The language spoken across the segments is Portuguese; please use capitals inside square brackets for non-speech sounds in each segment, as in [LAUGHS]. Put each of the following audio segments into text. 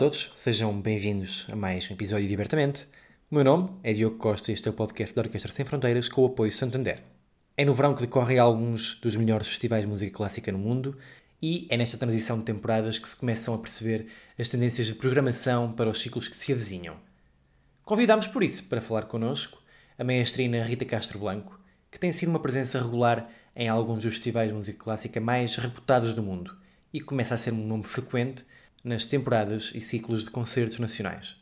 Todos, sejam bem-vindos a mais um episódio de Libertamente. O meu nome é Diogo Costa e este é o podcast da Orquestra Sem Fronteiras com o apoio Santander. É no verão que decorrem alguns dos melhores festivais de música clássica no mundo e é nesta transição de temporadas que se começam a perceber as tendências de programação para os ciclos que se avizinham. Convidámos por isso para falar connosco a maestrina Rita Castro Blanco, que tem sido uma presença regular em alguns dos festivais de música clássica mais reputados do mundo e começa a ser um nome frequente nas temporadas e ciclos de concertos nacionais.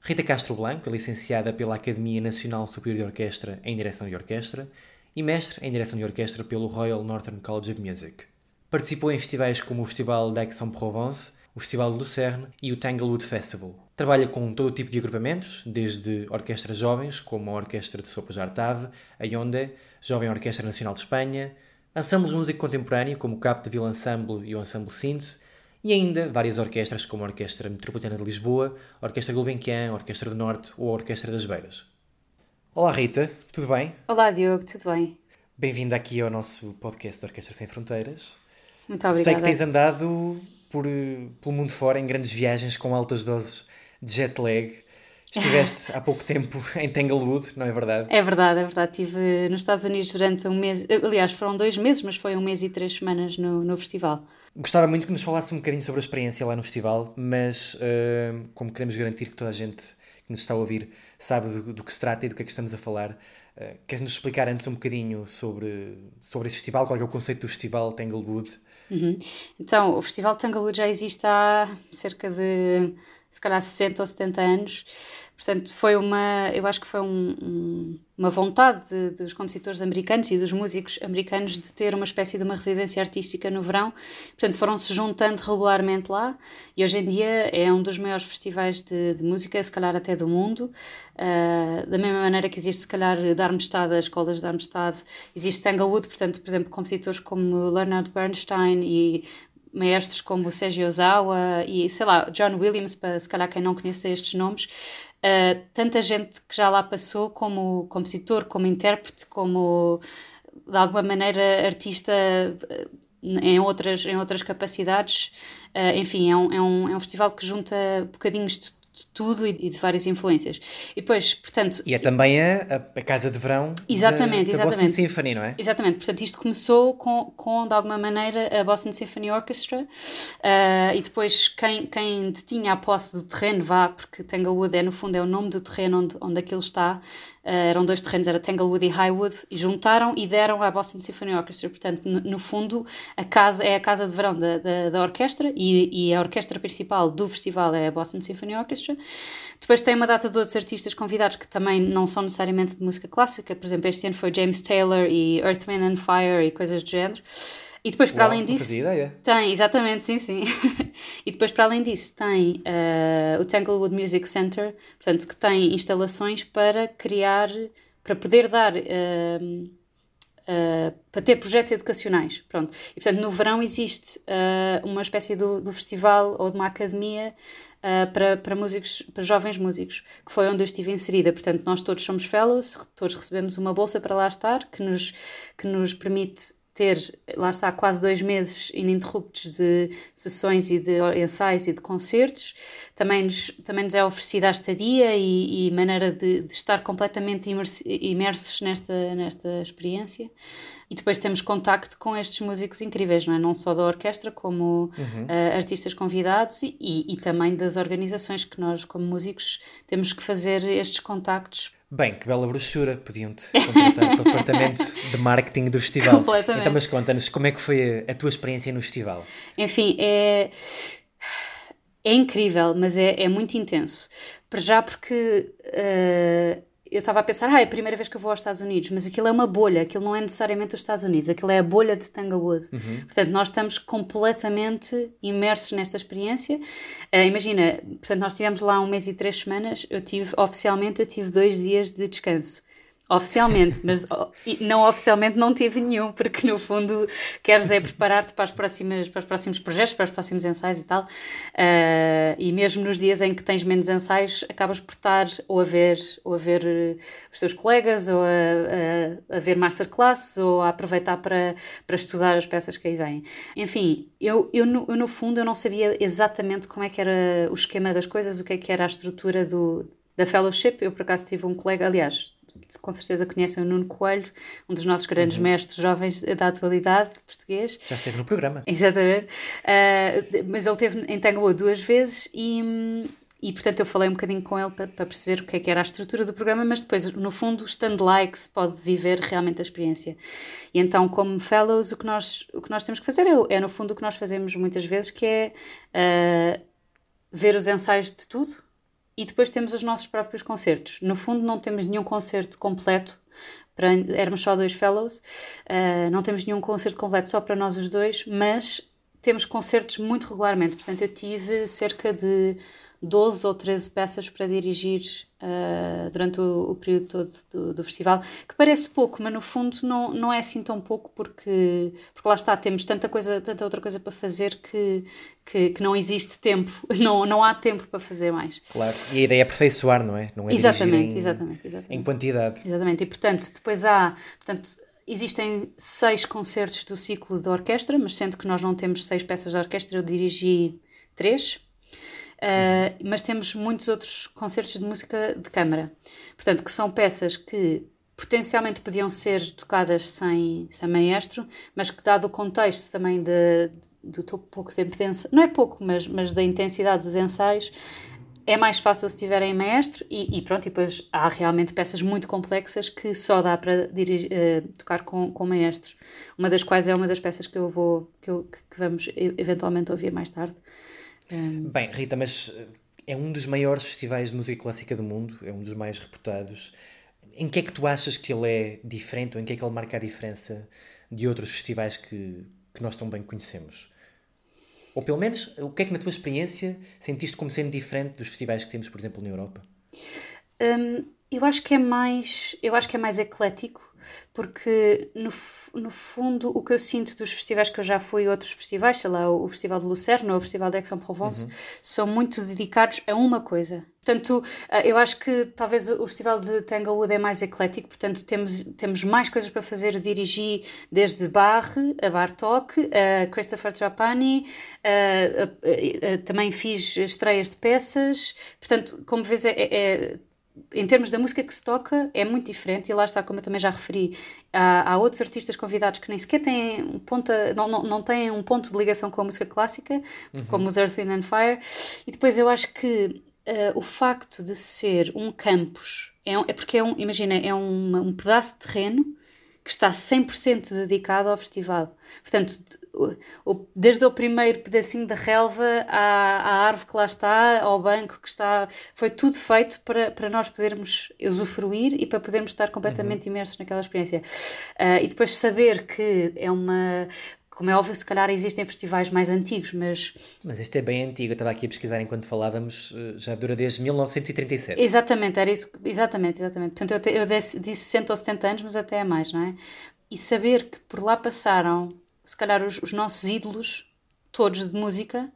Rita Castro Blanco é licenciada pela Academia Nacional Superior de Orquestra em Direção de Orquestra e mestre em Direção de Orquestra pelo Royal Northern College of Music. Participou em festivais como o Festival d'Aix-en-Provence, o Festival de Lucerne e o Tanglewood Festival. Trabalha com todo tipo de agrupamentos, desde orquestras jovens, como a Orquestra de Sopas Artave, a Yonde, Jovem Orquestra Nacional de Espanha, ensembles de música contemporânea, como o Cap de Vila Ensemble e o Ensemble Synths, e ainda várias orquestras como a Orquestra Metropolitana de Lisboa, a Orquestra Gulbenkian, a Orquestra do Norte ou a Orquestra das Beiras. Olá Rita, tudo bem? Olá Diogo, tudo bem? Bem-vinda aqui ao nosso podcast da Orquestra Sem Fronteiras. Muito obrigada. Sei que tens andado por, pelo mundo fora em grandes viagens com altas doses de jet lag. Estiveste [LAUGHS] há pouco tempo em Tanglewood, não é verdade? É verdade, é verdade. Estive nos Estados Unidos durante um mês, aliás, foram dois meses, mas foi um mês e três semanas no, no festival. Gostava muito que nos falasse um bocadinho sobre a experiência lá no festival, mas uh, como queremos garantir que toda a gente que nos está a ouvir sabe do, do que se trata e do que é que estamos a falar, uh, queres-nos explicar antes um bocadinho sobre, sobre esse festival? Qual é o conceito do festival Tanglewood? Uhum. Então, o festival Tanglewood já existe há cerca de, se calhar, 60 ou 70 anos. Portanto, foi uma, eu acho que foi um, um, uma vontade de, dos compositores americanos e dos músicos americanos de ter uma espécie de uma residência artística no verão. Portanto, foram-se juntando regularmente lá e hoje em dia é um dos maiores festivais de, de música, se calhar até do mundo. Uh, da mesma maneira que existe, se calhar, Darmstadt, as escolas de Darmstadt, existe Tanglewood, portanto, por exemplo, compositores como Leonard Bernstein e maestros como Sergio Ozawa e, sei lá, John Williams, para se calhar quem não conhece estes nomes, uh, tanta gente que já lá passou como compositor, como intérprete, como de alguma maneira artista em outras, em outras capacidades. Uh, enfim, é um, é, um, é um festival que junta bocadinhos de de tudo e de várias influências. E depois, portanto... E é também a, a casa de verão exatamente, da, da exatamente. Boston Symphony, não é? Exatamente. Portanto, isto começou com, com de alguma maneira, a Boston Symphony Orchestra uh, e depois quem, quem detinha a posse do terreno, vá, porque Tanglewood é, no fundo, é o nome do terreno onde, onde aquilo está, eram dois terrenos, era Tanglewood e Highwood, e juntaram e deram à Boston Symphony Orchestra. Portanto, no, no fundo, a casa é a casa de verão da, da, da orquestra e, e, a orquestra principal do festival é a Boston Symphony Orchestra. Depois tem uma data de outros artistas convidados que também não são necessariamente de música clássica. Por exemplo, este ano foi James Taylor e Earth, Wind and Fire e coisas do género. E depois, para Uau, além disso, ideia. tem, exatamente, sim, sim. [LAUGHS] e depois, para além disso, tem uh, o Tanglewood Music Center, portanto, que tem instalações para criar, para poder dar, uh, uh, para ter projetos educacionais, pronto. E, portanto, no verão existe uma espécie do, do festival ou de uma academia Uh, para, para músicos, para jovens músicos, que foi onde eu estive inserida. Portanto, nós todos somos fellows, todos recebemos uma bolsa para lá estar, que nos, que nos permite ter, lá está, quase dois meses ininterruptos de sessões e de ensaios e de concertos. Também nos, também nos é oferecida a estadia e, e maneira de, de, estar completamente imersos nesta, nesta experiência. E depois temos contacto com estes músicos incríveis, não é? Não só da orquestra, como uhum. uh, artistas convidados e, e, e também das organizações que nós, como músicos, temos que fazer estes contactos Bem, que bela brochura, podiam-te contratar para o departamento de marketing do festival. Completamente. Então, mas conta-nos, como é que foi a, a, tua experiência no festival? Enfim, é, é incrível, mas é, é muito intenso. Para já porque uh, eu estava a pensar, ah, é a primeira vez que eu vou aos Estados Unidos, mas aquilo é uma bolha, aquilo não é necessariamente os Estados Unidos, aquilo é a bolha de Tanglewood. Uhum. Portanto, nós estamos completamente imersos nesta experiência. Uh, imagina, portanto, nós estivemos lá um mês e três semanas, eu tive, oficialmente, eu tive dois dias de descanso. Oficialmente, mas não oficialmente não tive nenhum, porque no fundo queres é preparar-te para, as próximas, para os próximos projetos, para os próximos ensaios e tal. Uh, e mesmo nos dias em que tens menos ensaios, acabas por estar ou a ver, ou a ver eh, os teus colegas, ou a, a, a ver masterclasses, ou a aproveitar para, para estudar as peças que aí vêm. Enfim, eu, eu, no, eu no fundo eu não sabia exatamente como é que era o esquema das coisas, o que é que era a estrutura do, da fellowship. Eu por acaso tive um colega, aliás, com certeza conhecem o Nuno Coelho, um dos nossos grandes uhum. mestres jovens da atualidade português. Já esteve no programa. [LAUGHS] Exatamente. Uh, mas ele esteve em Tango duas vezes e, e, portanto, eu falei um bocadinho com ele para, para, perceber o que é que era a estrutura do programa, mas depois, no fundo, estando lá é que se pode viver realmente a experiência. E então, como fellows, o que nós, o que nós temos que fazer é, é no fundo, o que nós fazemos muitas vezes, que é uh, ver os ensaios de tudo, e depois temos os nossos próprios concertos. No fundo, não temos nenhum concerto completo, para, éramos só dois fellows, uh, não temos nenhum concerto completo só para nós os dois, mas temos concertos muito regularmente. Portanto, eu tive cerca de 12 ou 13 peças para dirigir uh, durante o, o, período todo do, do, festival, que parece pouco, mas no fundo não, não é assim tão pouco, porque, porque lá está, temos tanta coisa, tanta outra coisa para fazer que, que, que não existe tempo, [LAUGHS] não, não há tempo para fazer mais. Claro, e a ideia é aperfeiçoar, não é? Não é exatamente, em, exatamente, exatamente. Em quantidade. Exatamente, e portanto, depois há. Portanto, Existem seis concertos do ciclo da orquestra, mas sendo que nós não temos seis peças de orquestra, eu dirigi três. Uh, mas temos muitos outros concertos de música de câmara. Portanto, que são peças que potencialmente podiam ser tocadas sem, sem maestro, mas que, dado o contexto também de, do pouco tempo de ensaio, não é pouco, mas, mas da intensidade dos ensaios, é mais fácil se tiverem maestro e, e, pronto, e depois há realmente peças muito complexas que só dá para dirigir, uh, tocar com, com maestros, uma das quais é uma das peças que eu vou, que, eu, que vamos eventualmente ouvir mais tarde. Um... Bem, Rita, mas eh, é um dos maiores festivais de música clássica do mundo, é um dos mais reputados. Em que é que tu achas que ele é diferente ou em que é que ele marca a diferença de outros festivais que, que nós tão bem conhecemos? Ou pelo menos, o que é que na tua experiência sentiste como sendo diferente dos festivais que temos, por exemplo, na Europa? Um, eu acho que é mais, eu acho que é mais eclético porque no, no fundo o que eu sinto dos festivais que eu já fui, outros festivais, sei lá, o Festival de Lucerne ou o Festival de Aix-en-Provence, uhum. são muito dedicados a uma coisa. Portanto, eh, eu acho que talvez o Festival de Tanglewood é mais eclético, portanto, temos, temos mais coisas para fazer. Eu dirigi desde Bach a Bartok, a Christopher Trapani, a, a, a, também fiz estreias de peças. Portanto, como vês, é, é em termos da música que se toca, é muito diferente, e lá está, como eu também já referi, há, há outros artistas convidados que nem sequer têm um ponto, não, não, não têm um ponto de ligação com a música clássica, uhum. como os Earth, Wind and Fire, e depois eu acho que uh, o facto de ser um campus, é, é porque é um, imagina, é um, um pedaço de terreno que está 100% dedicado ao festival. Portanto, desde o primeiro pedacinho da relva à, à, árvore que lá está, ao banco que está, foi tudo feito para, para nós podermos usufruir e para podermos estar completamente uhum. imersos naquela experiência. Uh, e depois saber que é uma como é óbvio, se calhar existem festivais mais antigos, mas. Mas este é bem antigo, eu estava aqui a pesquisar enquanto falávamos, eh, já dura desde 1937. Exatamente, era isso, exatamente, exatamente. Portanto, eu, eu disse, disse 60 ou 70 anos, mas até é mais, não é? E saber que por lá passaram, se calhar, os, os nossos ídolos, todos de música,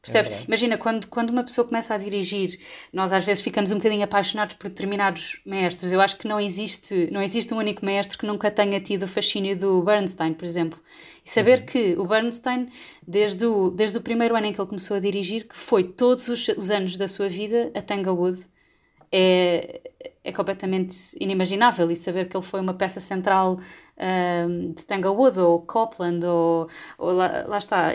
Percebes? É Imagina, quando, quando uma pessoa começa a dirigir, nós às vezes ficamos um bocadinho apaixonados por determinados mestres. Eu acho que não existe, não existe um único mestre que nunca tenha tido o fascínio do Bernstein, por exemplo. E saber uhum. que o Bernstein, desde o, desde o primeiro ano em que ele começou a dirigir, que foi todos os, os anos da sua vida a Tanglewood, é, é completamente inimaginável. E saber que ele foi uma peça central um, de Tanglewood ou Copland ou, ou lá, lá, está,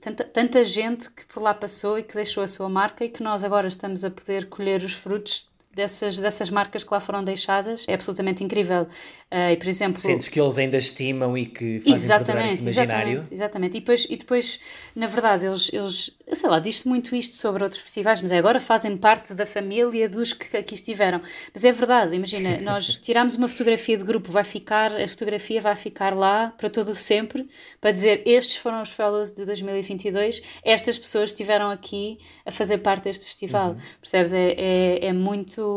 tanta, tanta gente que por lá passou e que deixou a sua marca e que nós agora estamos a poder colher os frutos dessas, dessas marcas que lá foram deixadas é absolutamente incrível. Uh, e, por exemplo, Sentes que eles ainda estimam e que fazem exatamente, esse imaginário. Exatamente, exatamente. E depois, e depois na verdade, eles, eles sei lá, diz-se muito isto sobre outros festivais, mas é agora fazem parte da família dos que aqui estiveram. Mas é verdade, imagina, [LAUGHS] nós tiramos uma fotografia de grupo, vai ficar, a fotografia vai ficar lá para todo o sempre, para dizer estes foram os fellows de 2022, estas pessoas estiveram aqui a fazer parte deste festival. Uhum. Percebes? É, é, é muito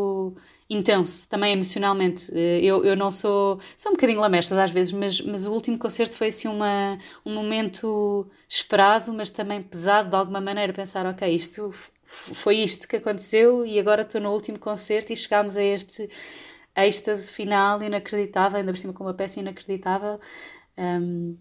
intenso, também emocionalmente. Eh, eu, eu não sou. Sou um bocadinho lamestas às vezes, mas, mas o último concerto foi assim uma, um momento esperado, mas também pesado de alguma maneira. Pensar, ok, isto foi isto que aconteceu e agora estou no último concerto e chegámos a este êxtase final inacreditável, ainda por cima com uma peça inacreditável. Um,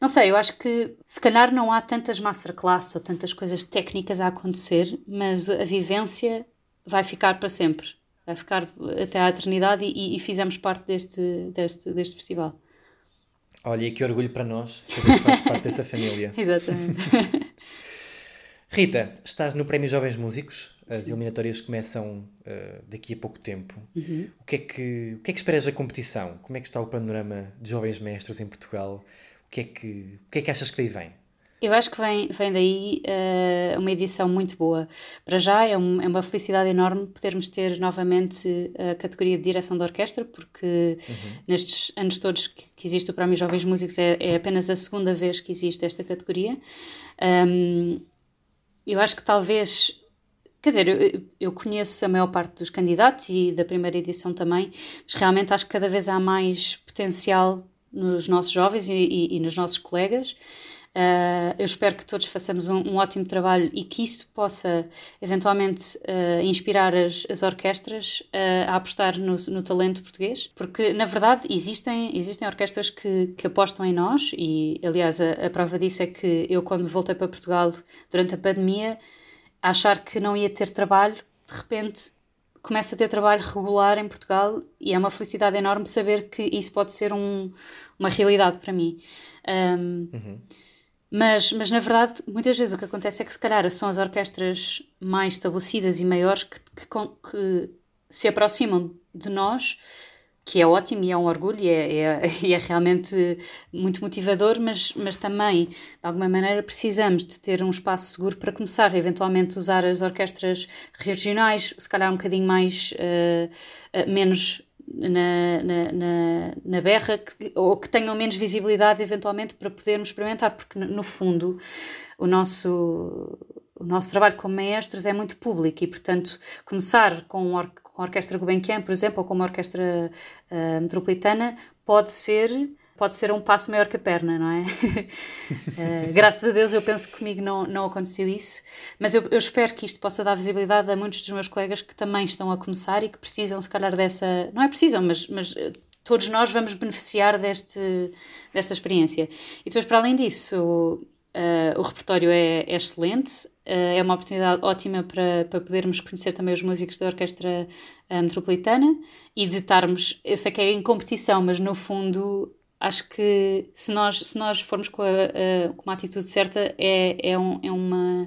não sei, eu acho que se calhar não há tantas masterclass ou tantas coisas técnicas a acontecer, mas a vivência vai ficar para sempre vai ficar até à eternidade e, e fizemos parte deste, deste, deste festival. Olha, e que orgulho para nós saber que faz parte [LAUGHS] dessa família. Exatamente. [LAUGHS] Rita, estás no Prémio Jovens Músicos, as Sim. eliminatórias começam uh, daqui a pouco tempo. Uhum. O, que é que, o que é que esperas da competição? Como é que está o panorama de jovens mestres em Portugal? O que é que, o que, é que achas que daí vem? Eu acho que vem, vem daí uh, uma edição muito boa. Para já é, um, é, uma felicidade enorme podermos ter novamente a categoria de direção de orquestra, porque uhum. nestes anos todos que, que, existe o Prémio Jovens Músicos é, é, apenas a segunda vez que existe esta categoria. Um, eu acho que talvez. Quer dizer, eu, eu conheço a maior parte dos candidatos e da primeira edição também, mas realmente acho que cada vez há mais potencial nos nossos jovens e, e, e nos nossos colegas. Uh, eu espero que todos façamos um, um, ótimo trabalho e que isto possa eventualmente uh, inspirar as, as orquestras uh, a apostar no, no, talento português, porque na verdade existem, existem orquestras que, que apostam em nós e aliás a, a prova disso é que eu quando voltei para Portugal durante a pandemia achar que não ia ter trabalho, de repente começo a ter trabalho regular em Portugal e é uma felicidade enorme saber que isso pode ser um, uma realidade para mim. Um, uhum. Mas, mas na verdade, muitas vezes o que acontece é que se calhar são as orquestras mais estabelecidas e maiores que, que, que se aproximam de nós, que é ótimo e é um orgulho e é, é, [LAUGHS] é realmente muito motivador, mas, mas também, de alguma maneira, precisamos de ter um espaço seguro para começar, eventualmente, usar as orquestras regionais, se calhar um bocadinho mais, uh, uh, menos na, na, na, na berra que, ou que tenham menos visibilidade eventualmente para podermos experimentar, porque no fundo o nosso, o nosso trabalho como maestros é muito público e, portanto, começar com, or com a Orquestra Gulbenkian, por exemplo, ou com uma orquestra uh, metropolitana, pode ser pode ser um passo maior que a perna, não é? uh, [LAUGHS] graças a Deus eu penso que comigo não, não aconteceu isso, mas eu, eu, espero que isto possa dar visibilidade a muitos dos meus colegas que também estão a começar e que precisam, se calhar, dessa. Não é precisam, mas, mas eh, todos nós vamos beneficiar deste, desta experiência. E depois, para além disso, uh, o repertório é, é excelente. É uma oportunidade ótima para, para podermos conhecer também os músicos da Orquestra Metropolitana e de estarmos, eu sei que é em competição, mas no fundo acho que se nós, se nós formos com, a, a, com uma atitude certa, é, é, um, é uma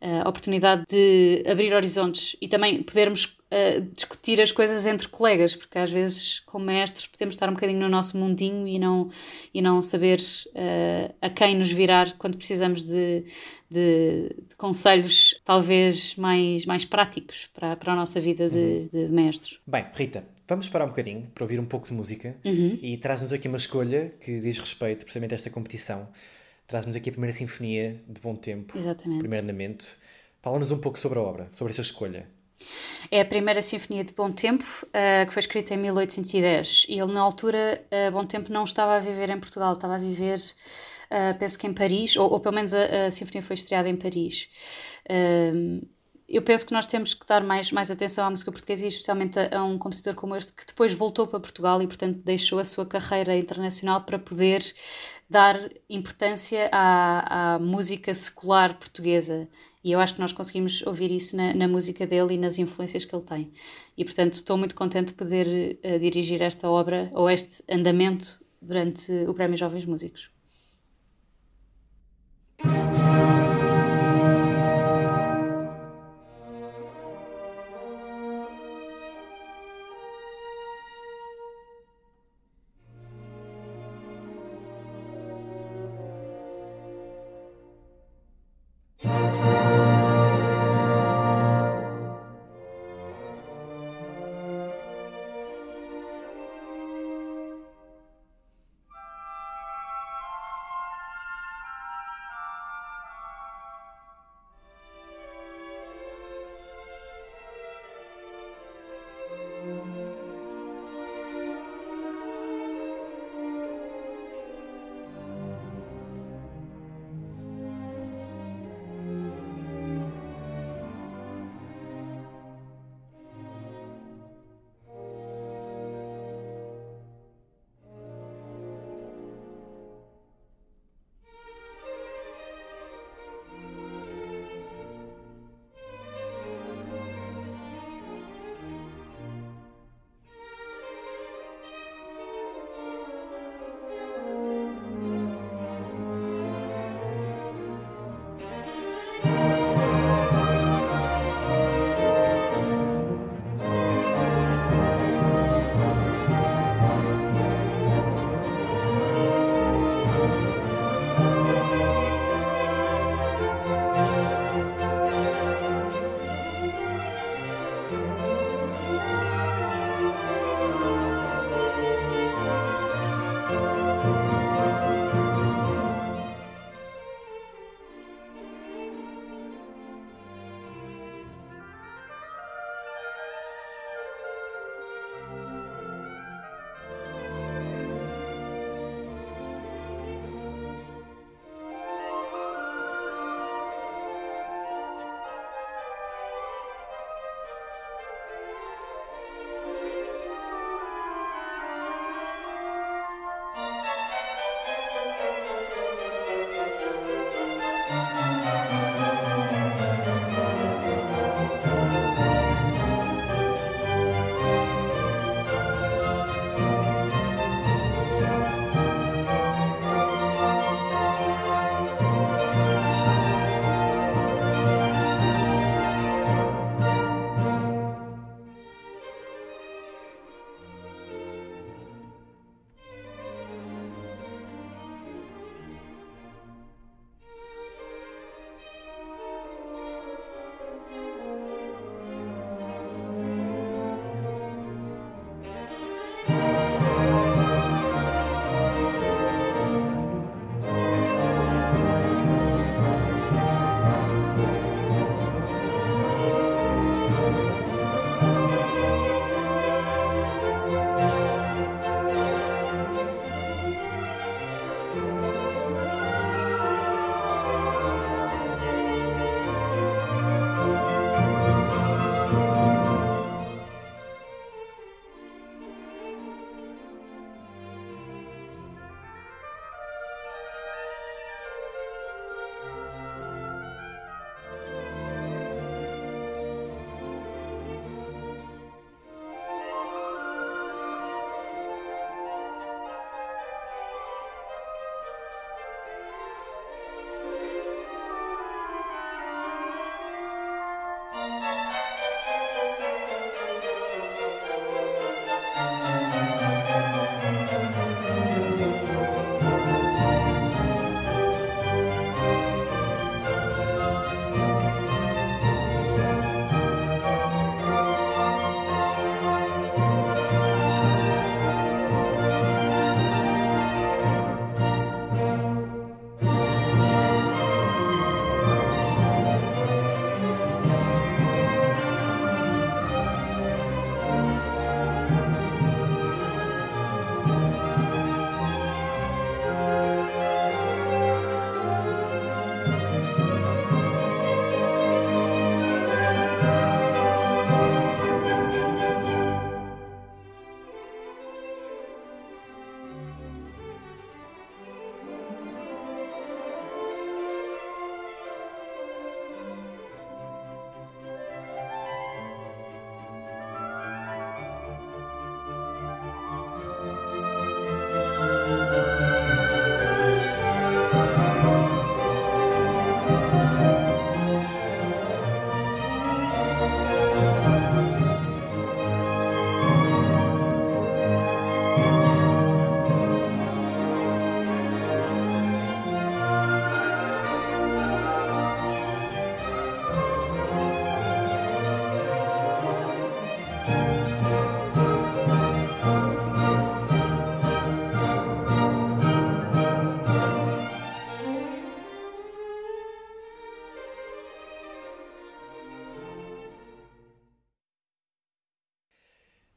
uh, oportunidade de abrir horizontes e também podermos uh, discutir as coisas entre colegas, porque às vezes, como mestres, podemos estar um bocadinho no nosso mundinho e não, e não saber uh, a quem nos virar quando precisamos de, de, de, conselhos talvez mais, mais práticos para, para a nossa vida de, uhum. de, de mestres. Bem, Rita, Vamos parar um bocadinho para ouvir um pouco de música uhum. e traz-nos aqui uma escolha que diz respeito precisamente a esta competição. Traz-nos aqui a primeira sinfonia de Bom Tempo, Exatamente. primeiro andamento. Fala-nos um pouco sobre a obra, sobre essa escolha. É a primeira sinfonia de Bom Tempo, uh, que foi escrita em 1810. E ele, na altura, uh, Bom Tempo não estava a viver em Portugal, estava a viver, uh, penso que em Paris, ou, ou pelo menos a, a, sinfonia foi estreada em Paris. Uh, eu penso que nós temos que dar mais, mais atenção à música portuguesa e especialmente a, a, um compositor como este que depois voltou para Portugal e portanto deixou a sua carreira internacional para poder dar importância à, à música secular portuguesa e eu acho que nós conseguimos ouvir isso na, na, música dele e nas influências que ele tem e portanto estou muito contente de poder uh, dirigir esta obra ou este andamento durante o Prémio Jovens Músicos.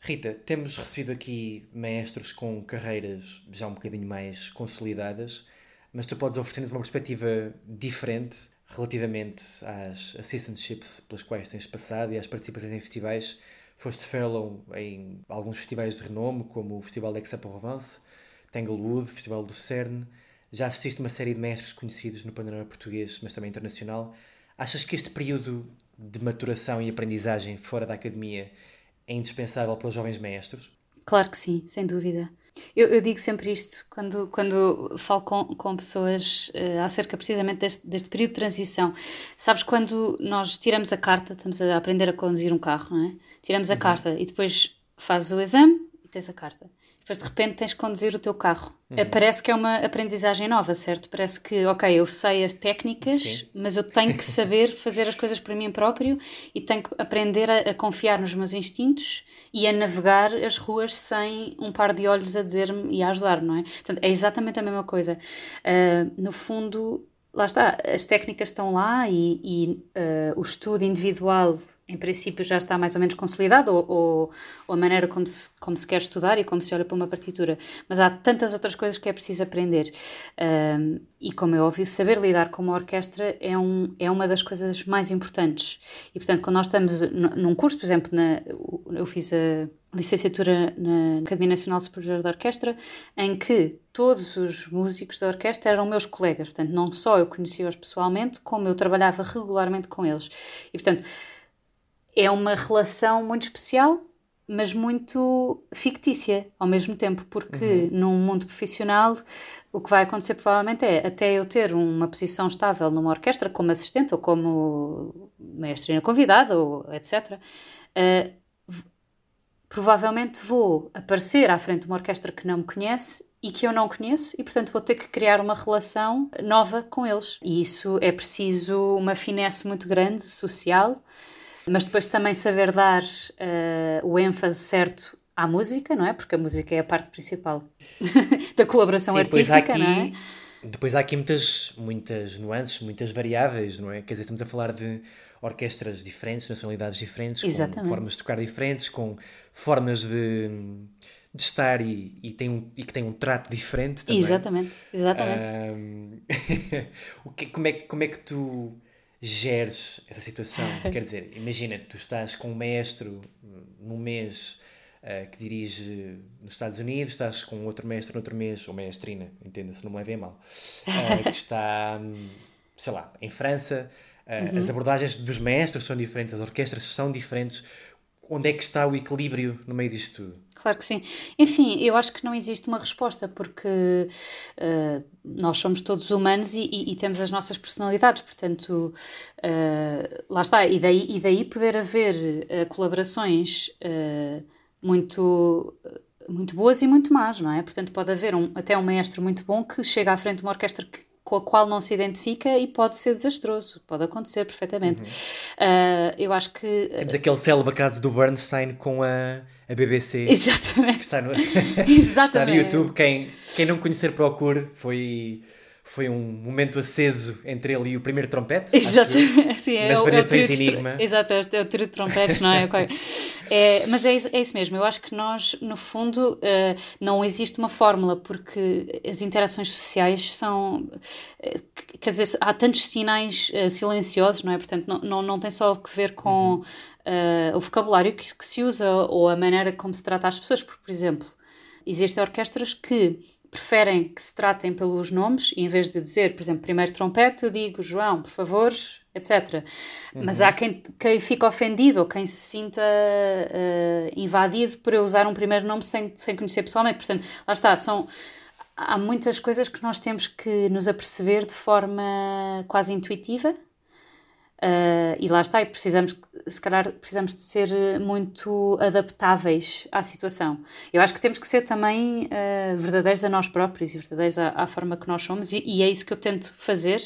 Rita, temos recebido aqui maestros com carreiras já um bocadinho mais consolidadas, mas tu podes oferecer-nos uma perspectiva diferente relativamente às assistantships pelas quais tens passado e às participações em festivais. Foste fellow em alguns festivais de renome, como o Festival d'Aix-en-Provence, Tanglewood, Festival do CERN. Já assististe uma série de mestres conhecidos no panorama português, mas também internacional. Achas que este período de maturação e aprendizagem fora da academia é indispensável para os jovens mestres? Claro que sim, sem dúvida. Eu, eu digo sempre isto quando, quando falo com, com pessoas uh, acerca precisamente deste, deste período de transição. Sabes, quando nós tiramos a carta, estamos a aprender a conduzir um carro, não é? Tiramos a uhum. carta e depois fazes o exame e tens a carta depois de repente tens que conduzir o teu carro. Uhum. Parece que é uma aprendizagem nova, certo? Parece que, ok, eu sei as técnicas, Sim. mas eu tenho que saber [LAUGHS] fazer as coisas para mim próprio e tenho que aprender a, a, confiar nos meus instintos e a navegar as ruas sem um par de olhos a dizer-me e a ajudar, não é? Portanto, é exatamente a mesma coisa. Uh, no fundo, lá está, as técnicas estão lá e, e uh, o estudo individual em princípio já está mais ou menos consolidado, ou, ou, ou, a maneira como se, como se quer estudar e como se olha para uma partitura. Mas há tantas outras coisas que é preciso aprender. Um, e, como é óbvio, saber lidar com uma orquestra é, um, é uma das coisas mais importantes. E, portanto, quando nós estamos num curso, por exemplo, na, eu fiz a licenciatura na Academia Nacional Superior da Orquestra, em que todos os músicos da orquestra eram meus colegas. Portanto, não só eu conhecia-os pessoalmente, como eu trabalhava regularmente com eles. E, portanto, é uma relação muito especial, mas muito fictícia ao mesmo tempo, porque uhum. num mundo profissional o que vai acontecer provavelmente é até eu ter uma posição estável numa orquestra como assistente ou como maestrina convidada ou etc. Uh, eh, provavelmente vou aparecer à frente de uma orquestra que não me conhece e que eu não conheço e portanto vou ter que criar uma relação nova com eles e isso é preciso uma finesse muito grande social mas depois também saber dar uh, o ênfase certo à música, não é? Porque a música é a parte principal [LAUGHS] da colaboração Sim, artística, aqui, não é? Depois há aqui muitas, muitas nuances, muitas variáveis, não é? Quer dizer, estamos a falar de orquestras diferentes, nacionalidades diferentes, Exatamente. com formas de tocar diferentes, com formas de, de estar e, e, tem um, e que têm um trato diferente também. Exatamente, exatamente. Um, [LAUGHS] o que, como, é, como é que tu geres essa situação. [LAUGHS] Quer dizer, imagina, tu estás com um mestre num mês uh, que dirige nos Estados Unidos, estás com outro mestre no outro mês, ou mestrina, entenda-se, não me levem mal, uh, [LAUGHS] que está, sei lá, em França. Uh, uhum. As abordagens dos mestres são diferentes, as orquestras são diferentes. Onde é que está o equilíbrio no meio disto tudo? Claro que sim. Enfim, eu acho que não existe uma resposta, porque uh, nós somos todos humanos e, e, e, temos as nossas personalidades, portanto, uh, lá está. E daí, e daí poder haver uh, colaborações muito muito boas e muito más, não é? Portanto, pode haver um, até um maestro muito bom que chega à frente de uma orquestra que, com a qual não se identifica e pode ser desastroso, pode acontecer perfeitamente. Uhum. Uh, eu acho que. Temos aquele célebre caso do Bernstein com a a BBC. [LAUGHS] Exatamente. [LAUGHS] [LAUGHS] Que está no, está no YouTube. Quem, quem não conhecer, procure. Foi, foi um momento aceso entre ele e o primeiro trompete. Exato, [LAUGHS] Sim, é, nas o- é o variações Enigma. tro- Exato, é o- é o trio de trompetes, não é? [LAUGHS] É, mas é isso, é isso mesmo. Eu acho que nós, no fundo, eh, não existe uma fórmula, porque as interações sociais são. eh, quer dizer, há tantos sinais eh, silenciosos, não é? Portanto, não, não, não tem só a ver com eh, o vocabulário que, que se usa ou a maneira como se trata as pessoas, porque, por exemplo, existem orquestras que preferem que se tratem pelos nomes e em vez de dizer, por exemplo, primeiro trompete, eu digo João, por favor, etc. Mas há quem, quem fica ofendido ou quem se sinta eh, invadido por eu usar um primeiro nome sem, sem conhecer pessoalmente. Portanto, lá está, são. Há muitas coisas que nós temos que nos aperceber de forma quase intuitiva Uh, e lá está, e precisamos, se calhar, precisamos de ser muito adaptáveis à situação. Eu acho que temos que ser também uh, verdadeiros a nós próprios e verdadeiros à, à forma que nós somos, e, e é isso que eu tento fazer.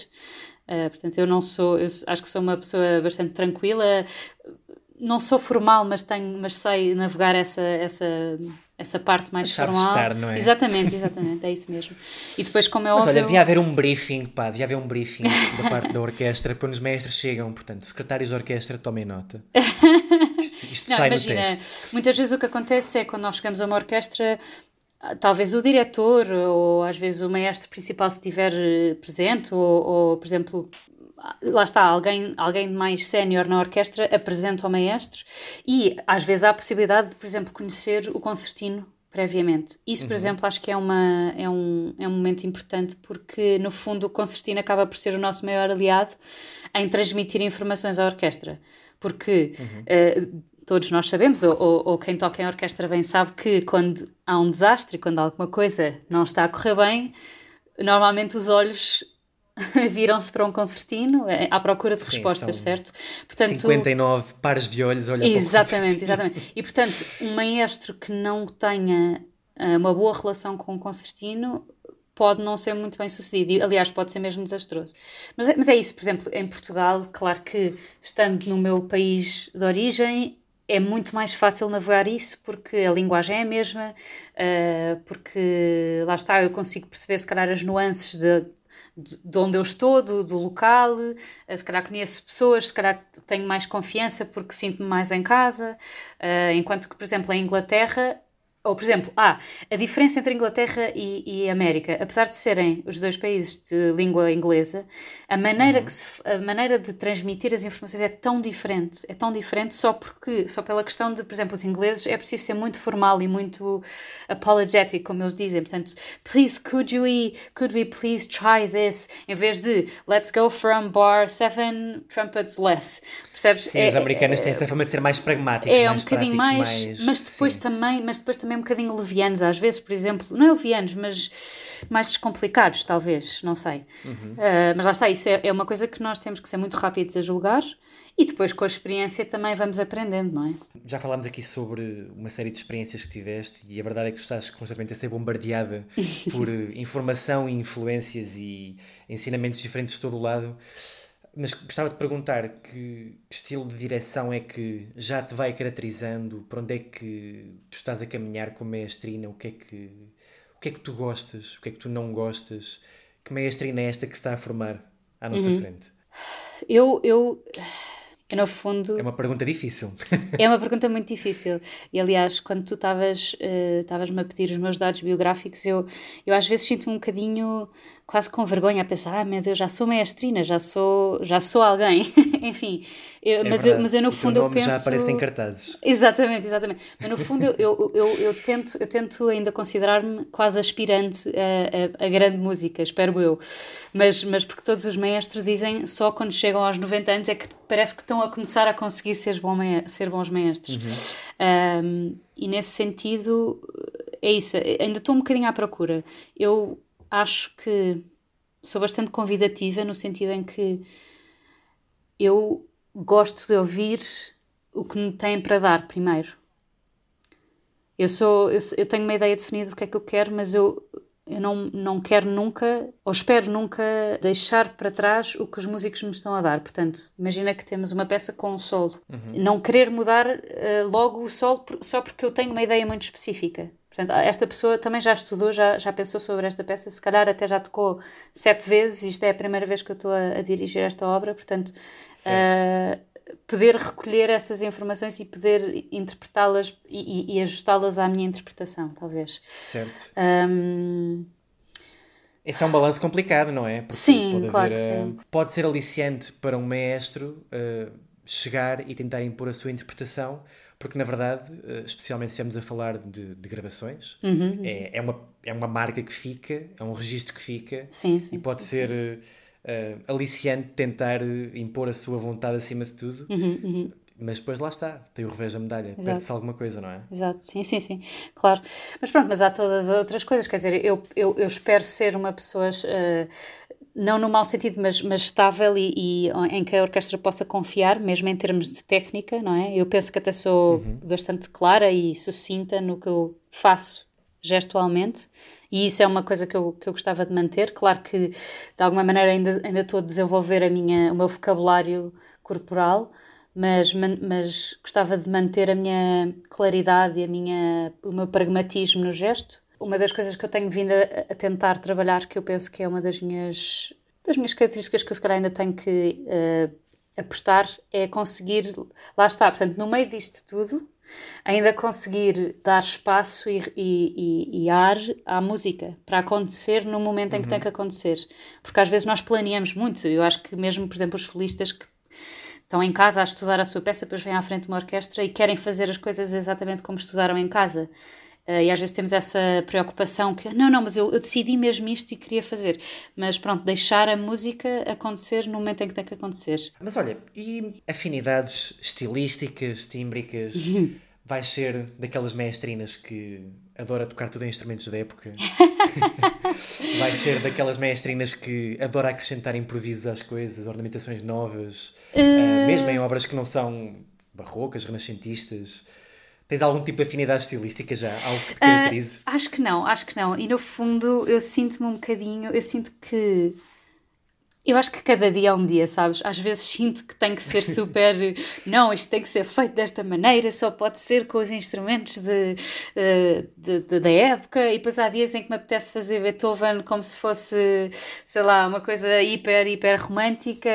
Uh, portanto, eu não sou, eu acho que sou uma pessoa bastante tranquila, não sou formal, mas tenho, mas sei navegar essa, essa, essa parte mais Sabes formal. estar, não é? Exatamente, exatamente, é isso mesmo. E depois, como é Mas óbvio. olha, devia haver um briefing, pá, devia haver um briefing da parte da orquestra quando os mestres chegam. Portanto, secretários de orquestra, tomem nota. Isto, isto Não, sai imagina, no teste. muitas vezes o que acontece é quando nós chegamos a uma orquestra, talvez o diretor ou às vezes o maestro principal se estiver eh, presente, ou, ou, por exemplo, lá está, alguém, alguém mais sénior na orquestra apresenta ao maestro e às vezes há a possibilidade de, por exemplo, conhecer o concertino previamente. Isso, por exemplo, acho que é, uma, é, um, é um momento importante porque, no fundo, o concertino acaba por ser o nosso maior aliado em transmitir informações à orquestra. Porque eh, todos nós sabemos, ou, ou, ou quem toca em orquestra bem sabe, que quando há um desastre, quando alguma coisa não está a correr bem, normalmente os olhos [LAUGHS] viram-se para um concertino eh, à procura de Sim, respostas, certo? Portanto, 59 pares de olhos, olha para o Exatamente, exatamente. E portanto, um maestro que não tenha ah, uma boa relação com o concertino pode não ser muito bem sucedido. E, aliás, pode ser mesmo desastroso. Mas, é- mas é isso, por exemplo, em Portugal, claro que estando no meu país de origem. É muito mais fácil navegar isso porque a linguagem é a mesma, ah, porque lá está, eu consigo perceber se calhar as nuances de, de de onde eu estou, do, do local, eh, se calhar conheço pessoas, se calhar tenho mais confiança porque sinto-me mais em casa, eh, enquanto que, por exemplo, em Inglaterra, ou por exemplo, ah, a diferença entre Inglaterra e, e América, apesar de serem os dois países de língua inglesa, a maneira, que se, a maneira de transmitir as informações é tão diferente, é tão diferente só porque, só pela questão de, por exemplo, os ingleses é preciso ser muito formal e muito apologetic, como eles dizem, portanto, please could we, could we please try this, em vez de let's go from bar seven trumpets less, percebes? Sim, É- os americanos têm essa fama de ser mais pragmáticos, é mais um bocadinho mais, mais... mas depois sim. também mas depois também um bocadinho levianos às vezes por exemplo não é levianos mas mais descomplicados talvez não sei Uhum. Ah, mas lá está isso é, é uma coisa que nós temos que ser muito rápidos a julgar e depois com a experiência também vamos aprendendo não é Já falámos aqui sobre uma série de experiências que tiveste e a verdade é que tu estás constantemente a ser bombardeada [LAUGHS] por eh, informação e influências e ensinamentos diferentes de todo o lado. Mas gostava de perguntar que, que estilo de direção é que já te vai caracterizando, para onde é que tu estás a caminhar como maestrina, o que é que, o que, é que tu gostas, o que é que tu não gostas, que maestrina é esta que se está a formar à nossa Uhum. frente? eu eu eu no fundo É uma pergunta difícil. É uma pergunta muito difícil. E aliás, quando tu estavas eh, estavas-me a pedir os meus dados biográficos, eu, eu às vezes sinto-me um bocadinho quase com vergonha a pensar: ah, meu Deus, já sou maestrina, já sou, já sou alguém. [LAUGHS] Enfim, eu- É mas, eu, mas eu no O fundo eu penso. já aparece em cartazes. Exatamente, exatamente. Mas no fundo eu, eu, eu, tento, eu tento ainda considerar-me quase aspirante a, a, a grande música, espero eu. Mas, mas porque todos os maestros dizem só quando chegam aos 90 anos é que parece que estão a começar a conseguir ser, bom ser bons maestros. Um, e nesse sentido, é isso. Ainda estou um bocadinho à procura. Eu acho que sou bastante convidativa no sentido em que eu gosto de ouvir o que me têm para dar primeiro. Eu sou, eu, eu tenho uma ideia definida do que é que eu quero, mas eu, eu não, não quero nunca, ou espero nunca, deixar para trás o que os músicos me estão a dar. Portanto, imagina que temos uma peça com um solo. Não querer mudar eh, logo o solo por- só porque eu tenho uma ideia muito específica. Portanto, esta pessoa também já estudou, já, já pensou sobre esta peça, se calhar até já tocou sete vezes, isto é a primeira vez que eu estou a, a dirigir esta obra, portanto, uh, poder recolher essas informações e poder interpretá-las e, e, e ajustá-las à minha interpretação, talvez. Certo. Um, esse é um balanço complicado, não é? Porque sim, pode claro haver, sim. Pode ser aliciante para um maestro uh, chegar e tentar impor a sua interpretação, porque na verdade, uh, especialmente se estamos a falar de, de gravações, uhum. é, é, uma, é uma marca que fica, é um registro que fica, sim, sim, e pode sim, ser uh, aliciante tentar impor a sua vontade acima de tudo. Uhum, uhum. Mas depois lá está, tem o revés da medalha, perde-se alguma coisa, não é? Exato, sim, sim, sim, claro. Mas pronto, mas há todas as outras coisas, quer dizer, eu, eu, eu espero ser uma pessoa, uh, não no mau sentido, mas, mas estável e, e, em que a orquestra possa confiar, mesmo em termos de técnica, não é? Eu penso que até sou uhum. bastante clara e sucinta no que eu faço gestualmente, e isso é uma coisa que eu, que eu gostava de manter. Claro que, de alguma maneira, ainda, ainda estou a desenvolver a minha, o meu vocabulário corporal, mas, mas gostava de manter a minha claridade e a minha, o meu pragmatismo no gesto. Uma das coisas que eu tenho vindo a, a tentar trabalhar, que eu penso que é uma das minhas, das minhas características que eu se calhar ainda tenho que uh, apostar, é conseguir, lá está, portanto, no meio disto tudo, ainda conseguir dar espaço e, e, e, ar à música para acontecer no momento em que uhum. tem que acontecer. Porque às vezes nós planeamos muito. Eu acho que mesmo, por exemplo, os solistas que estão em casa a estudar a sua peça, depois vêm à frente de uma orquestra e querem fazer as coisas exatamente como estudaram em casa. Uh, e às vezes temos essa preocupação que, não, não, mas eu, eu, decidi mesmo isto e queria fazer. Mas pronto, deixar a música acontecer no momento em que tem que acontecer. Mas olha, e afinidades estilísticas, tímbricas? [LAUGHS] Vais ser daquelas maestrinas que adora tocar tudo em instrumentos da época? [LAUGHS] Vais ser daquelas maestrinas que adora acrescentar improvisos às coisas, ornamentações novas. Uh, mesmo em obras que não são barrocas, renascentistas? Tens algum tipo de afinidade estilística já? Algo que te caracterize? Uh, acho que não, acho que não. E no fundo eu sinto-me um bocadinho, eu sinto que eu acho que cada dia é um dia, sabes? Às vezes sinto que tem que ser [LAUGHS] super. não, isto tem que ser feito desta maneira, só pode ser com os instrumentos de, eh, de, de, da época. E depois há dias em que me apetece fazer Beethoven como se fosse, sei lá, uma coisa hiper, hiper romântica.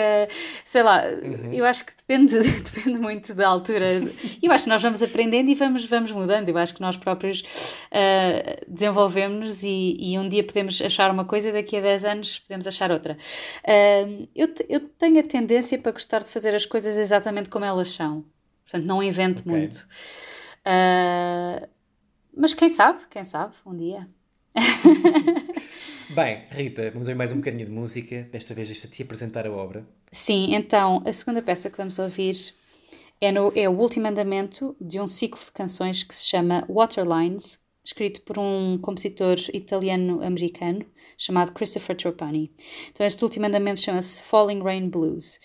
Sei lá, uhum. eu acho que depende, [LAUGHS] depende muito da altura. Eu acho que nós vamos aprendendo e vamos, vamos mudando. Eu acho que nós próprios uh, desenvolvemos-nos e, e um dia podemos achar uma coisa, daqui a 10 anos podemos achar outra. Uh, Uh, eu, eu tenho a tendência para gostar de fazer as coisas exatamente como elas são. Portanto, não invento okay. muito. Uh, mas quem sabe, quem sabe, um dia. [LAUGHS] Bem, Rita, vamos ouvir mais um bocadinho de música. Desta vez esta te apresentar a obra. Sim, então a segunda peça que vamos ouvir é, no, é o último andamento de um ciclo de canções que se chama Waterlines, escrito por um compositor italiano-americano chamado Christopher Tropani. Então, este último andamento chama-se Falling Rain Blues.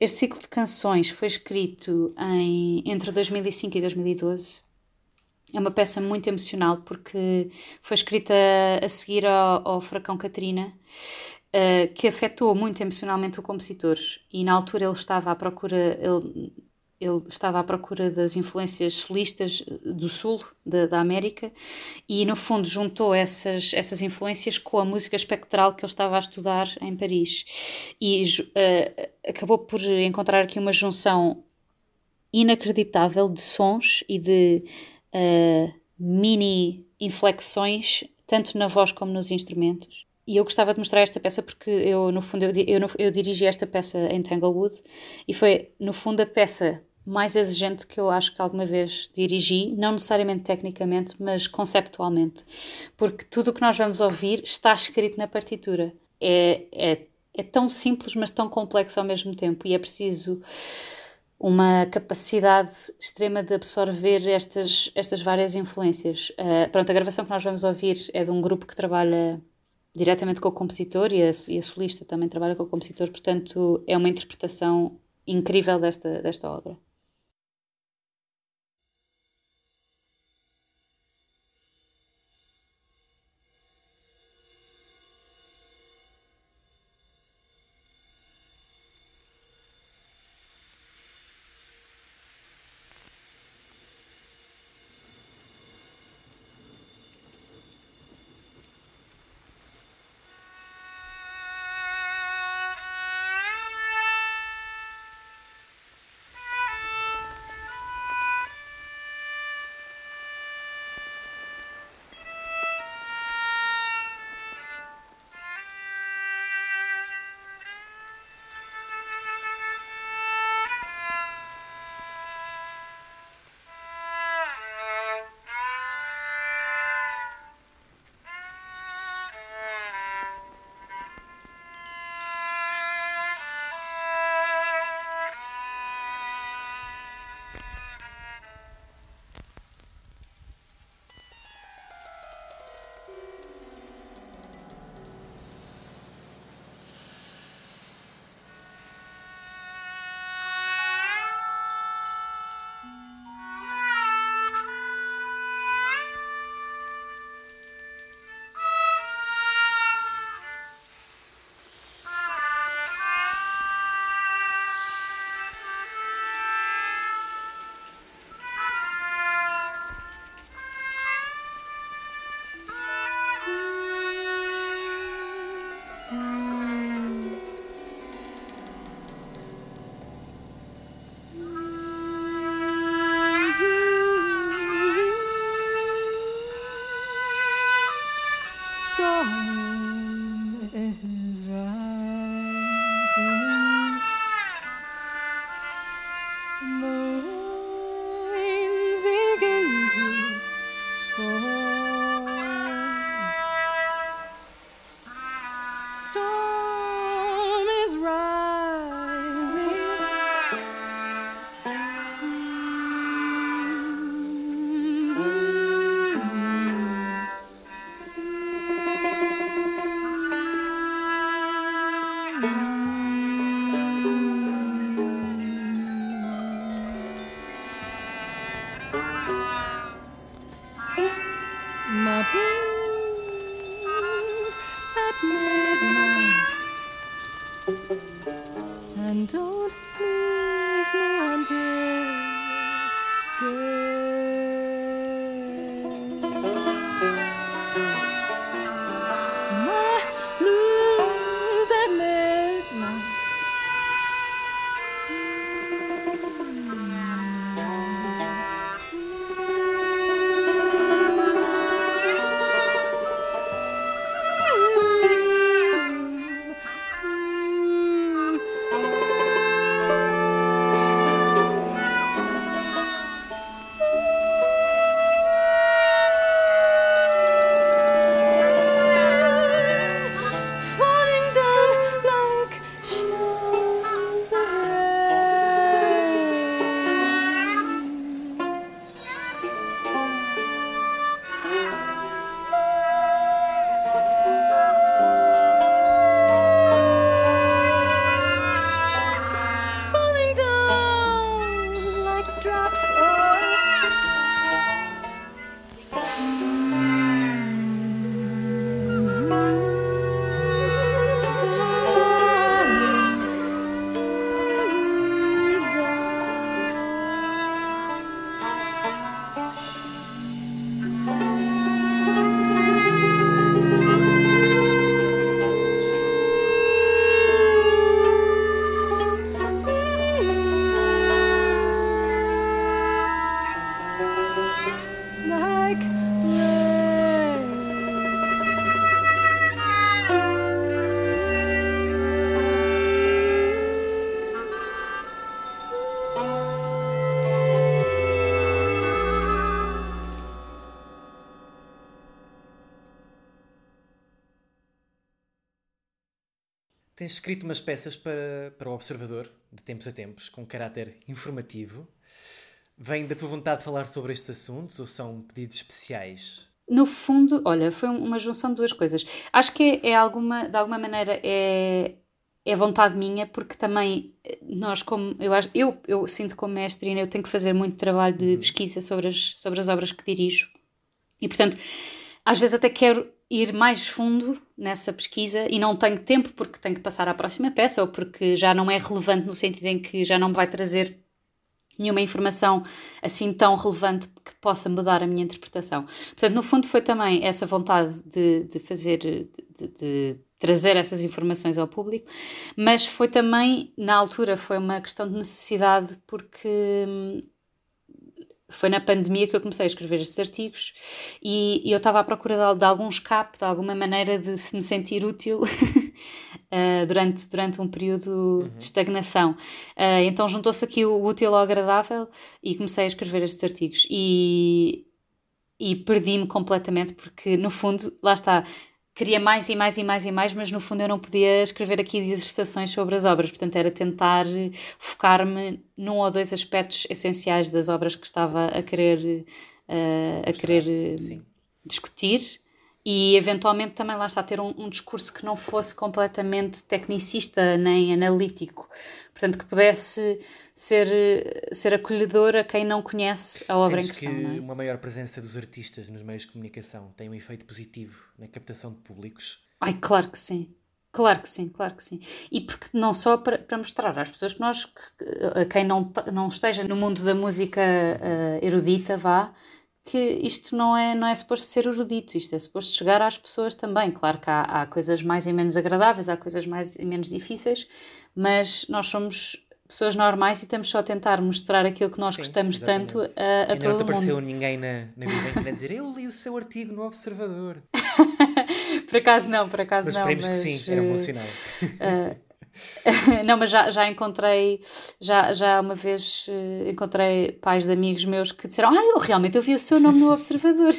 Este ciclo de canções foi escrito em, entre 2005 e 2012. É uma peça muito emocional porque foi escrita a seguir ao, ao furacão Katrina, uh, que afetou muito emocionalmente o compositor. E na altura ele estava à procura, ele ele estava à procura das influências solistas eh, do sul da, América e no fundo juntou essas, essas influências com a música espectral que ele estava a estudar em Paris. E uh, acabou por encontrar aqui uma junção inacreditável de sons e de uh, mini inflexões tanto na voz como nos instrumentos. E eu gostava de mostrar esta peça porque eu, no fundo, eu, eu, eu dirigi esta peça em Tanglewood e foi, no fundo, a peça mais exigente que eu acho que alguma vez dirigi, não necessariamente tecnicamente, mas conceptualmente, porque tudo o que nós vamos ouvir está escrito na partitura. É, é, é tão simples, mas tão complexo ao mesmo tempo, e é preciso uma capacidade extrema de absorver estas, estas várias influências. Uh, pronto, a gravação que nós vamos ouvir é de um grupo que trabalha diretamente com o compositor e a, e a solista também trabalha com o compositor, portanto é uma interpretação incrível desta, desta obra. Tens escrito umas peças para, para o Observador, de tempos a tempos, com caráter informativo. Vem da tua vontade de falar sobre estes assuntos ou são pedidos especiais? No fundo, olha, foi uma junção de duas coisas. Acho que é, é alguma, de alguma maneira é, é vontade minha, porque também eh, nós, como eu, acho, eu, eu sinto como mestrina, eu tenho que fazer muito trabalho de pesquisa sobre as, sobre as obras que dirijo. E portanto, às vezes até quero ir mais fundo nessa pesquisa e não tenho tempo porque tenho que passar à próxima peça ou porque já não é relevante no sentido em que já não me vai trazer nenhuma informação assim tão relevante que possa mudar a minha interpretação. Portanto, no fundo foi também essa vontade de, de fazer, de, de- trazer essas informações ao público, mas foi também, na altura, foi uma questão de necessidade porque hum, foi na pandemia que eu comecei a escrever estes artigos e, e eu estava à procura de, de algum escape, de alguma maneira de se me sentir útil uh, [LAUGHS] durante, durante um período de estagnação. Uh, então juntou-se aqui o útil ao agradável e comecei a escrever estes artigos e, e perdi-me completamente porque no fundo, lá está, queria mais e mais e mais e mais, mas no fundo eu não podia escrever aqui dissertações sobre as obras, portanto era tentar focar-me num ou dois aspectos essenciais das obras que estava a querer, uh, a querer uh, Sim. discutir e eventualmente também lá está ter um, um discurso que não fosse completamente tecnicista nem analítico, portanto que pudesse ser, ser acolhedor a quem não conhece a obra Sentes em questão. que é? uma maior presença dos artistas nos meios de comunicação tem um efeito positivo na captação de públicos? Ai, claro que sim. Claro que sim, claro que sim. E porque não só para, para mostrar às pessoas que nós, que, a quem não, não esteja no mundo da música eh, erudita, vá, que isto não é, não é suposto ser erudito, isto é suposto chegar às pessoas também. Claro que há, há coisas mais e menos agradáveis, há coisas mais e menos difíceis, mas nós somos pessoas normais e temos só a tentar mostrar aquilo que nós Sim, gostamos tanto exatamente. a, a não todo te o apareceu mundo. ninguém na, na vida em que a dizer eu li o seu artigo no Observador. [LAUGHS] por acaso não, por acaso Mas não. esperemos que sim, era um bom eh, sinal. [LAUGHS] não, mas já, já encontrei, já, já uma vez eh, encontrei pais de amigos meus que disseram: Ah, eu realmente eu vi o seu nome no Observador.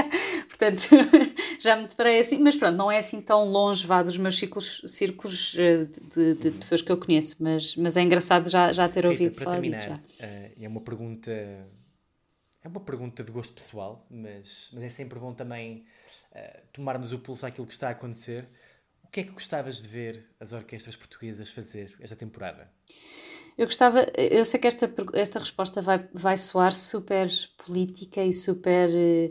[LAUGHS] Portanto, [LAUGHS] já me deparei assim, mas pronto, não é assim tão longe vá dos meus círculos, círculos eh, de, de pessoas que eu conheço, mas, mas é engraçado já, já ter ouvido Rita, para falar disso. terminar, Já. eh, é uma pergunta. É uma pergunta de gosto pessoal, mas, mas é sempre bom também eh, tomarmos o pulso àquilo que está a acontecer. O que é que gostavas de ver as orquestras portuguesas fazer esta temporada? Eu gostava, eu sei que esta, esta resposta vai, vai soar super política e super. eh,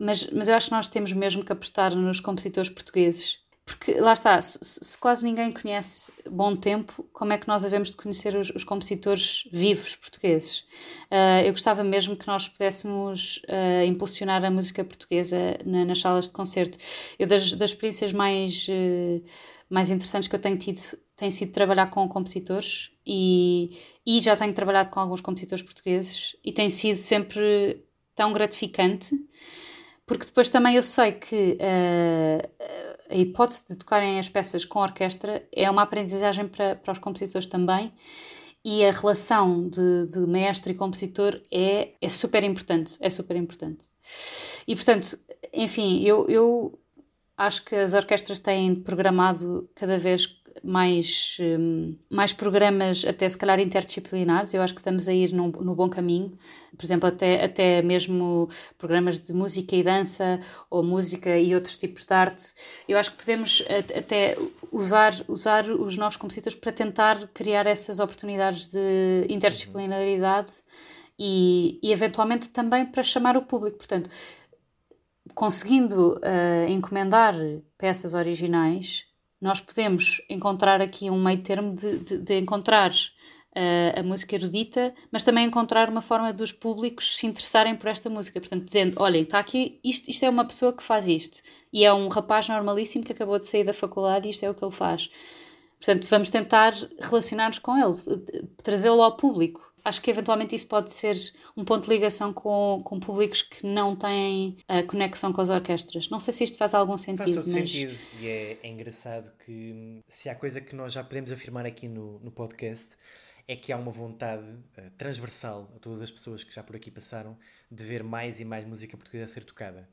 Mas, mas eu acho que nós temos mesmo que apostar nos compositores portugueses. Porque lá está, se, se- se quase ninguém conhece Bom Tempo, como é que nós havemos de conhecer os, os compositores vivos portugueses? Ah, eu gostava mesmo que nós pudéssemos ah, impulsionar a música portuguesa na- nas salas de concerto. Eu, das, das experiências mais, eh, mais interessantes que eu tenho tido, tem sido trabalhar com compositores e, e já tenho trabalhado com alguns compositores portugueses e tem sido sempre tão gratificante porque depois também eu sei que a hipótese de tocarem as peças com orquestra é uma aprendizagem para, para os compositores também e a relação de, de maestro e compositor é, é super importante, é super importante. E portanto, enfim, eu, eu acho que as orquestras têm programado cada vez mais, hum, mais programas, até se calhar interdisciplinares. Eu acho que estamos a ir no, no bom caminho. Por exemplo, até, até mesmo programas de música e dança, ou música e outros tipos de arte. Eu acho que podemos até usar, usar os novos compositores para tentar criar essas oportunidades de interdisciplinaridade e, e eventualmente também para chamar o público. Portanto, conseguindo eh, encomendar peças originais, nós podemos encontrar aqui um meio termo de, de, de encontrar eh, a música erudita, mas também encontrar uma forma dos públicos se interessarem por esta música. Portanto, dizendo: olhem, está aqui, isto, isto é uma pessoa que faz isto, e é um rapaz normalíssimo que acabou de sair da faculdade e isto é o que ele faz. Portanto, vamos tentar relacionar-nos com ele, trazê-lo ao público. Acho que eventualmente isso pode ser um ponto de ligação com, com públicos que não têm a conexão com as orquestras. Não sei se isto faz algum Faz sentido, todo mas sentido. E é, é engraçado que se há coisa que nós já podemos afirmar aqui no, no podcast é que há uma vontade eh, transversal a todas as pessoas que já por aqui passaram de ver mais e mais música portuguesa ser tocada.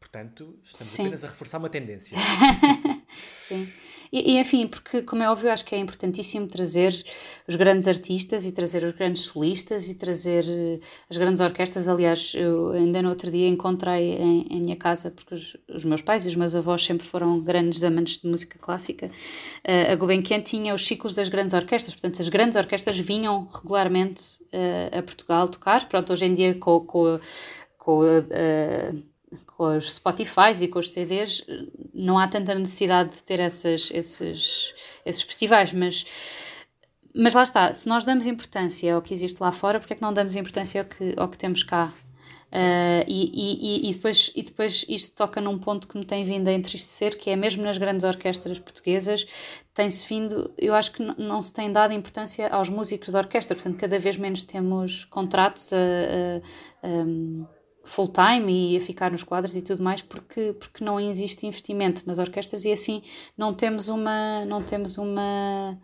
Portanto, estamos Sim. apenas a reforçar uma tendência. [LAUGHS] Sim. E, e, enfim, porque como é óbvio, acho que é importantíssimo trazer os grandes artistas e trazer os grandes solistas e trazer eh, as grandes orquestras. Aliás, eu ainda no outro dia encontrei em, em minha casa, porque os, os meus pais e os meus avós sempre foram grandes amantes de música clássica. eh, a Gulbenkian tinha os ciclos das grandes orquestras, portanto, as grandes orquestras vinham regularmente eh, a Portugal tocar. Pronto, hoje em dia com, com, com eh, com os Spotify e com os CDs não há tanta necessidade de ter essas, esses, esses festivais, mas, mas lá está, se nós damos importância ao que existe lá fora, porque é que não damos importância ao que, ao que temos cá? Uh, e, e, e, depois, e depois isto toca num ponto que me tem vindo a entristecer, que é mesmo nas grandes orquestras portuguesas, tem-se vindo, eu acho que não se tem dado importância aos músicos da orquestra, portanto, cada vez menos temos contratos a, a- um, full-time e a ficar nos quadros e tudo mais, porque, porque não existe investimento nas orquestras e assim não temos uma, não temos uma,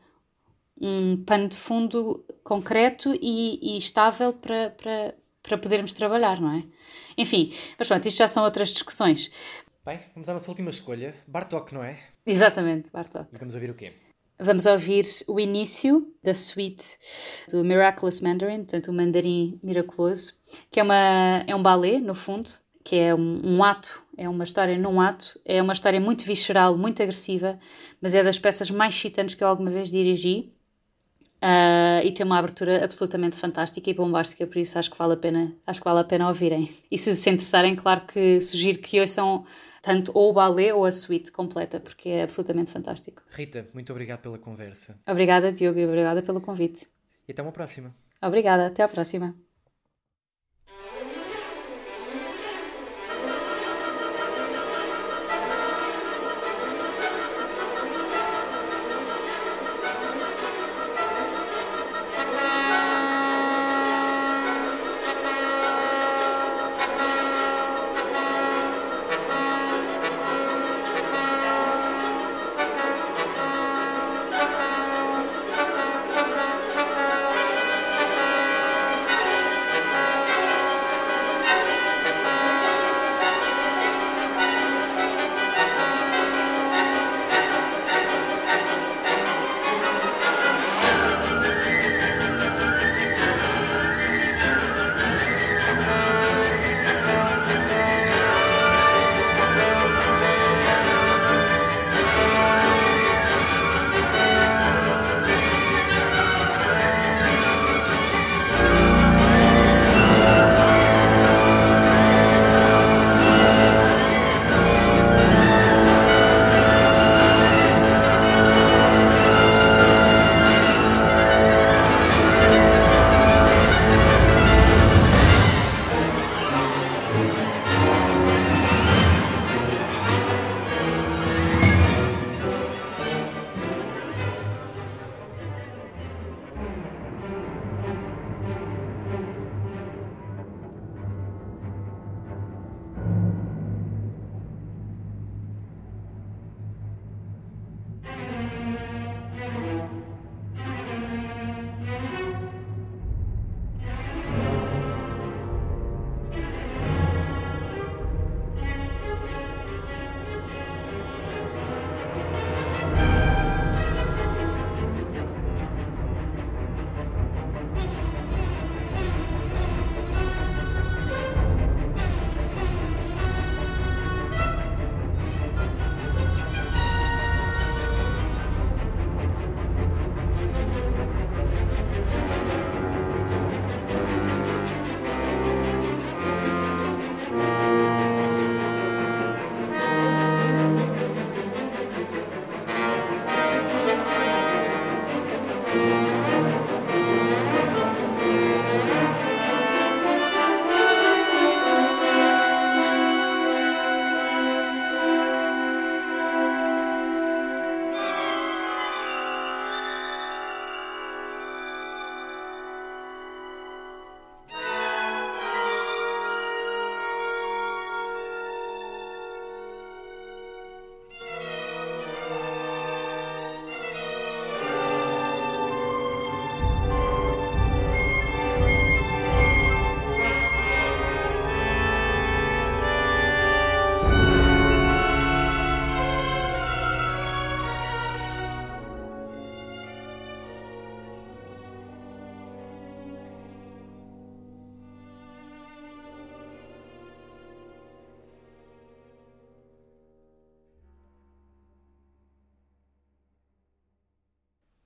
um pano de fundo concreto e, e estável para, para, para podermos trabalhar, não é? Enfim, mas pronto, isto já são outras discussões. Bem, vamos à nossa última escolha. Bartok, não é? Exatamente, Bartok. E vamos ouvir o quê? Vamos ouvir o início da suite do Miraculous Mandarin, portanto, o Mandarim Miraculoso, que é, uma, é um balé, no fundo, que é um, um ato, é uma história num ato, é uma história muito visceral, muito agressiva, mas é das peças mais excitantes que eu alguma vez dirigi. Ah, e tem uma abertura absolutamente fantástica e bombástica, por isso acho que vale a pena, acho que vale a pena ouvirem. E se se interessarem, claro que sugiro que ouçam tanto ou o balé ou a suite completa, porque é absolutamente fantástico. Rita, muito obrigado pela conversa. Obrigada, Diogo, e obrigada pelo convite. E até uma próxima. Obrigada, até à próxima.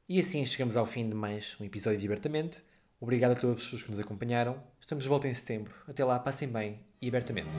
E assim chegamos ao fim de mais um episódio de Abertamente. Obrigado a todos os que nos acompanharam. Estamos de volta em setembro. Até lá, passem bem e abertamente.